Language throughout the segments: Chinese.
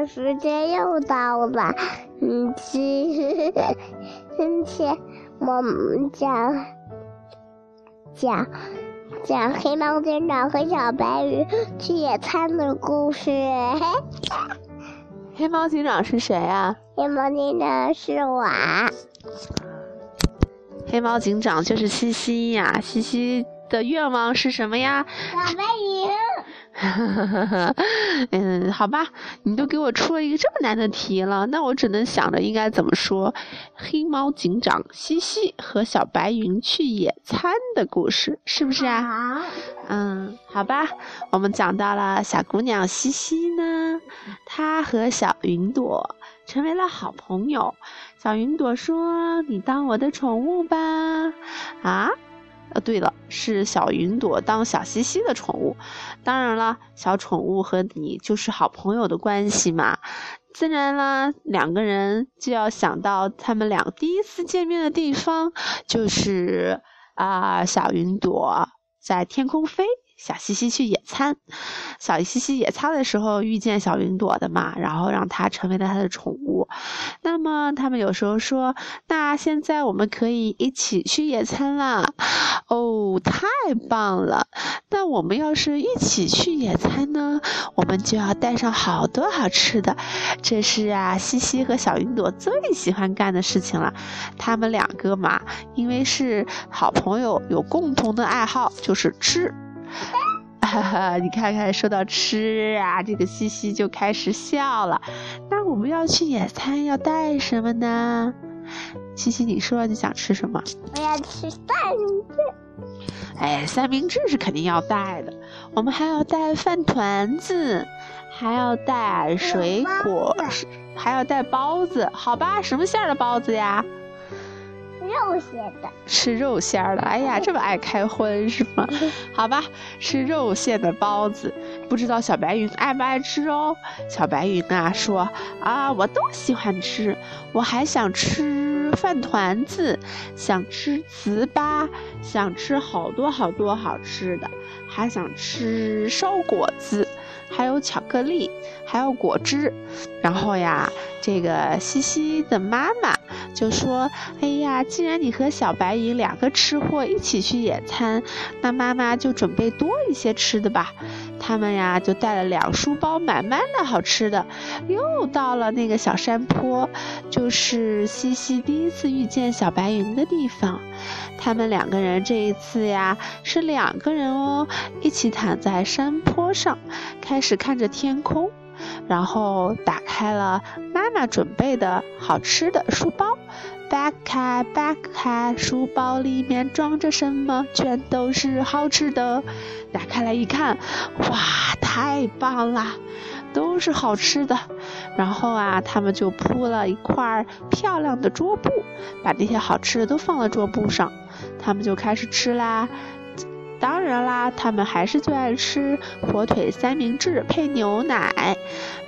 的时间又到了，嗯，今今天我们讲讲讲黑猫警长和小白鱼去野餐的故事。黑猫警长是谁啊？黑猫警长是我。黑猫警长就是西西呀，西西的愿望是什么呀？小白鱼。嗯，好吧，你都给我出了一个这么难的题了，那我只能想着应该怎么说。黑猫警长西西和小白云去野餐的故事，是不是啊？嗯，好吧，我们讲到了小姑娘西西呢，她和小云朵成为了好朋友。小云朵说：“你当我的宠物吧。”啊？呃，对了，是小云朵当小西西的宠物。当然了，小宠物和你就是好朋友的关系嘛。自然啦，两个人就要想到他们俩第一次见面的地方，就是啊，小云朵在天空飞。小西西去野餐，小西西野餐的时候遇见小云朵的嘛，然后让它成为了它的宠物。那么他们有时候说：“那现在我们可以一起去野餐啦！”哦，太棒了！那我们要是一起去野餐呢，我们就要带上好多好吃的。这是啊，西西和小云朵最喜欢干的事情了。他们两个嘛，因为是好朋友，有共同的爱好，就是吃。哈哈，你看看，说到吃啊，这个西西就开始笑了。那我们要去野餐，要带什么呢？西西，你说你想吃什么？我要吃三明治。哎，三明治是肯定要带的。我们还要带饭团子，还要带水果，还要带包子。好吧，什么馅的包子呀？肉馅的，吃肉馅的。哎呀，这么爱开荤是吗？好吧，吃肉馅的包子，不知道小白云爱不爱吃哦。小白云啊说啊，我都喜欢吃，我还想吃饭团子，想吃糍粑，想吃好多好多好吃的，还想吃烧果子。还有巧克力，还有果汁，然后呀，这个西西的妈妈就说：“哎呀，既然你和小白云两个吃货一起去野餐，那妈妈就准备多一些吃的吧。”他们呀就带了两书包满满的好吃的，又到了那个小山坡，就是西西第一次遇见小白云的地方。他们两个人这一次呀是两个人哦，一起躺在山坡上，开始看着天空，然后打开了妈妈准备的好吃的书包。扒开，扒开，书包里面装着什么？全都是好吃的。打开来一看，哇，太棒了，都是好吃的。然后啊，他们就铺了一块漂亮的桌布，把那些好吃的都放在桌布上。他们就开始吃啦。当然啦，他们还是最爱吃火腿三明治配牛奶。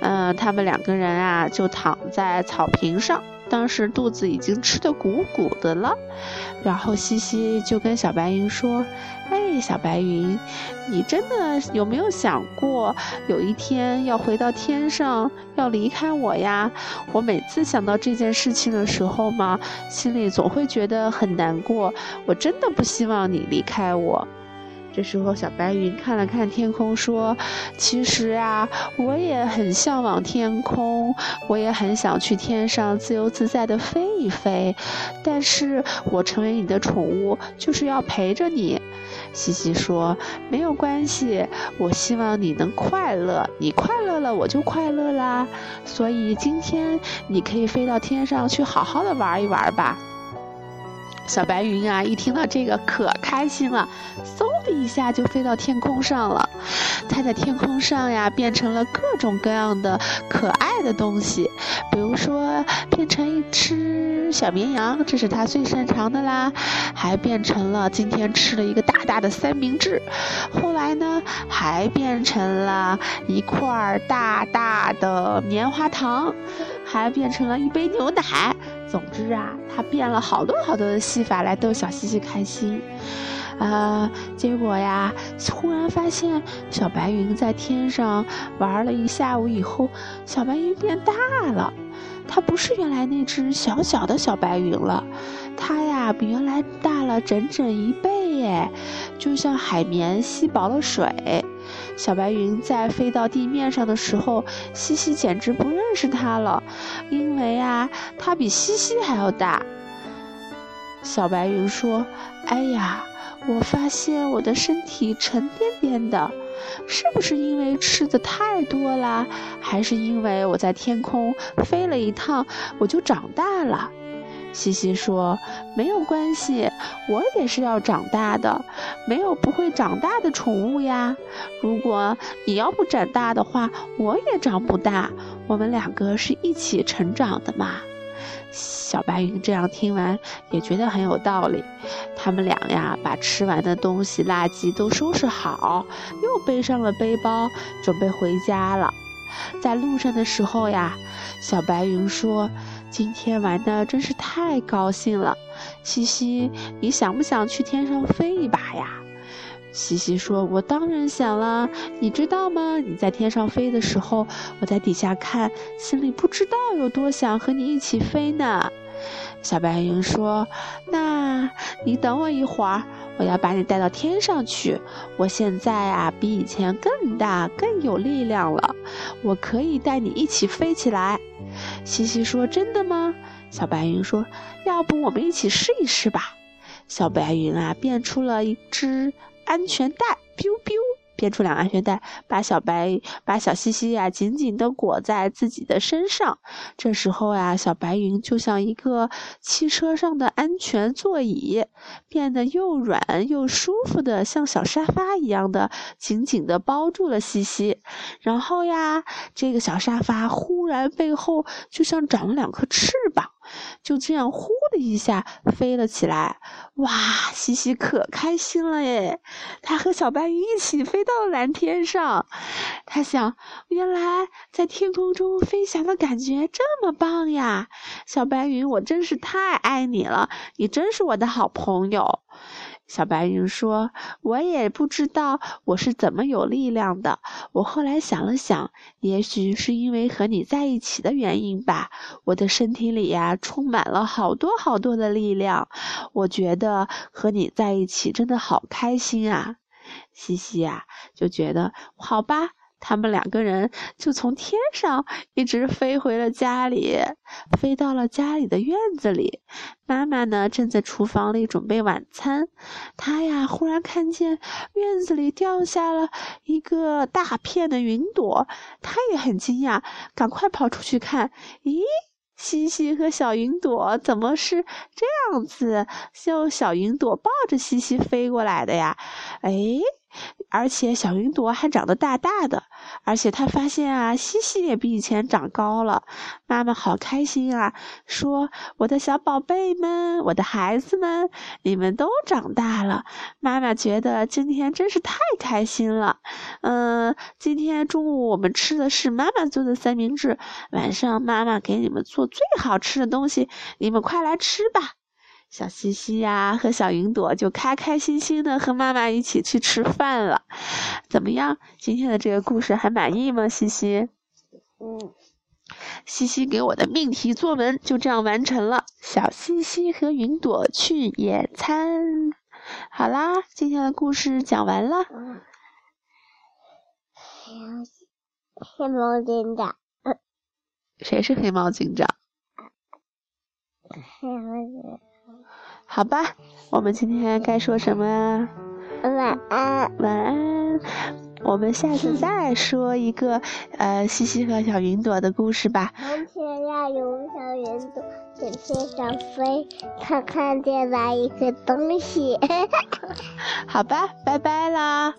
嗯，他们两个人啊，就躺在草坪上。当时肚子已经吃得鼓鼓的了，然后西西就跟小白云说：“哎，小白云，你真的有没有想过有一天要回到天上，要离开我呀？我每次想到这件事情的时候嘛，心里总会觉得很难过。我真的不希望你离开我。”这时候，小白云看了看天空，说：“其实啊，我也很向往天空，我也很想去天上自由自在的飞一飞。但是我成为你的宠物，就是要陪着你。”西西说：“没有关系，我希望你能快乐，你快乐了，我就快乐啦。所以今天你可以飞到天上去，好好的玩一玩吧。”小白云啊，一听到这个可开心了，嗖的一下就飞到天空上了。它在天空上呀，变成了各种各样的可爱的东西，比如说变成一只小绵羊，这是它最擅长的啦。还变成了今天吃了一个大大的三明治。后来呢，还变成了一块大大的棉花糖，还变成了一杯牛奶。总之啊，他变了好多好多的戏法来逗小西西开心。啊，结果呀，忽然发现小白云在天上玩了一下午以后，小白云变大了。它不是原来那只小小的小白云了，它呀比原来大了整整一倍耶，就像海绵吸饱了水。小白云在飞到地面上的时候，西西简直不认识它了，因为啊，它比西西还要大。小白云说：“哎呀。”我发现我的身体沉甸甸的，是不是因为吃的太多了，还是因为我在天空飞了一趟，我就长大了？西西说：“没有关系，我也是要长大的，没有不会长大的宠物呀。如果你要不长大的话，我也长不大。我们两个是一起成长的嘛。”小白云这样听完也觉得很有道理，他们俩呀把吃完的东西、垃圾都收拾好，又背上了背包，准备回家了。在路上的时候呀，小白云说：“今天玩的真是太高兴了，西西，你想不想去天上飞一把呀？”西西说：“我当然想了，你知道吗？你在天上飞的时候，我在底下看，心里不知道有多想和你一起飞呢。”小白云说：“那你等我一会儿，我要把你带到天上去。我现在啊，比以前更大，更有力量了，我可以带你一起飞起来。”西西说：“真的吗？”小白云说：“要不我们一起试一试吧。”小白云啊，变出了一只。安全带，biu biu，变出两个安全带，把小白、把小西西呀紧紧地裹在自己的身上。这时候呀，小白云就像一个汽车上的安全座椅，变得又软又舒服的，像小沙发一样的，紧紧地包住了西西。然后呀，这个小沙发忽然背后就像长了两颗翅膀。就这样，呼的一下飞了起来，哇！西西可开心了耶，他和小白云一起飞到了蓝天上。他想，原来在天空中飞翔的感觉这么棒呀！小白云，我真是太爱你了，你真是我的好朋友。小白云说：“我也不知道我是怎么有力量的。我后来想了想，也许是因为和你在一起的原因吧。我的身体里呀，充满了好多好多的力量。我觉得和你在一起真的好开心啊！”西西呀，就觉得好吧。他们两个人就从天上一直飞回了家里，飞到了家里的院子里。妈妈呢，正在厨房里准备晚餐。她呀，忽然看见院子里掉下了一个大片的云朵，她也很惊讶，赶快跑出去看。咦，西西和小云朵怎么是这样子？就小云朵抱着西西飞过来的呀？哎。而且小云朵还长得大大的，而且他发现啊，西西也比以前长高了。妈妈好开心啊，说：“我的小宝贝们，我的孩子们，你们都长大了。”妈妈觉得今天真是太开心了。嗯，今天中午我们吃的是妈妈做的三明治，晚上妈妈给你们做最好吃的东西，你们快来吃吧。小西西呀，和小云朵就开开心心的和妈妈一起去吃饭了。怎么样？今天的这个故事还满意吗？西西？嗯。西西给我的命题作文就这样完成了。小西西和云朵去野餐。好啦，今天的故事讲完了。黑猫警长。谁是黑猫警长？黑猫警长。好吧，我们今天该说什么？晚安，晚安。我们下次再说一个呃，西西和小云朵的故事吧。从前呀，有小云朵在天上飞，它看见了一个东西。好吧，拜拜啦。